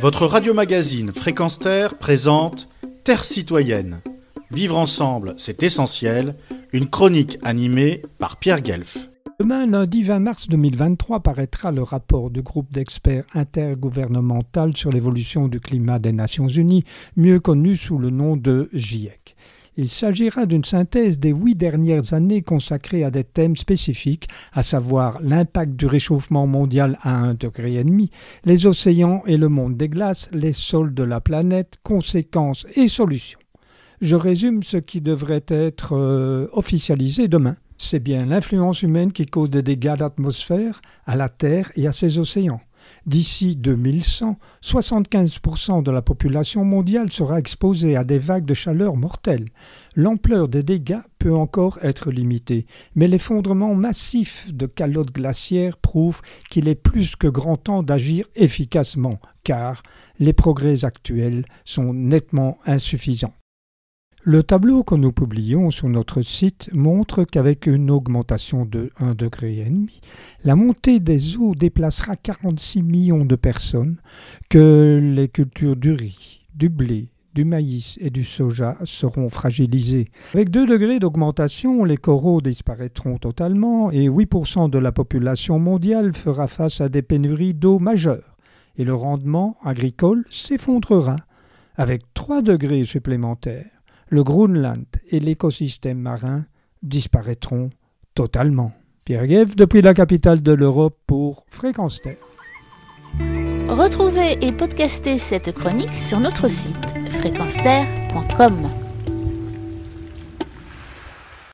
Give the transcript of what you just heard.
Votre radio-magazine Fréquence Terre présente Terre citoyenne. Vivre ensemble, c'est essentiel. Une chronique animée par Pierre Guelf. Demain, lundi 20 mars 2023, paraîtra le rapport du groupe d'experts intergouvernemental sur l'évolution du climat des Nations Unies, mieux connu sous le nom de GIEC. Il s'agira d'une synthèse des huit dernières années consacrées à des thèmes spécifiques, à savoir l'impact du réchauffement mondial à un degré et demi, les océans et le monde des glaces, les sols de la planète, conséquences et solutions. Je résume ce qui devrait être euh, officialisé demain. C'est bien l'influence humaine qui cause des dégâts d'atmosphère à la Terre et à ses océans. D'ici 2100, 75% de la population mondiale sera exposée à des vagues de chaleur mortelles. L'ampleur des dégâts peut encore être limitée, mais l'effondrement massif de calottes glaciaires prouve qu'il est plus que grand temps d'agir efficacement, car les progrès actuels sont nettement insuffisants. Le tableau que nous publions sur notre site montre qu'avec une augmentation de 1,5 degré, la montée des eaux déplacera 46 millions de personnes, que les cultures du riz, du blé, du maïs et du soja seront fragilisées. Avec 2 degrés d'augmentation, les coraux disparaîtront totalement et 8% de la population mondiale fera face à des pénuries d'eau majeures et le rendement agricole s'effondrera. Avec 3 degrés supplémentaires, le Groenland et l'écosystème marin disparaîtront totalement. Pierre Guev, depuis la capitale de l'Europe pour Fréquence Terre. Retrouvez et podcastez cette chronique sur notre site fréquenceterre.com.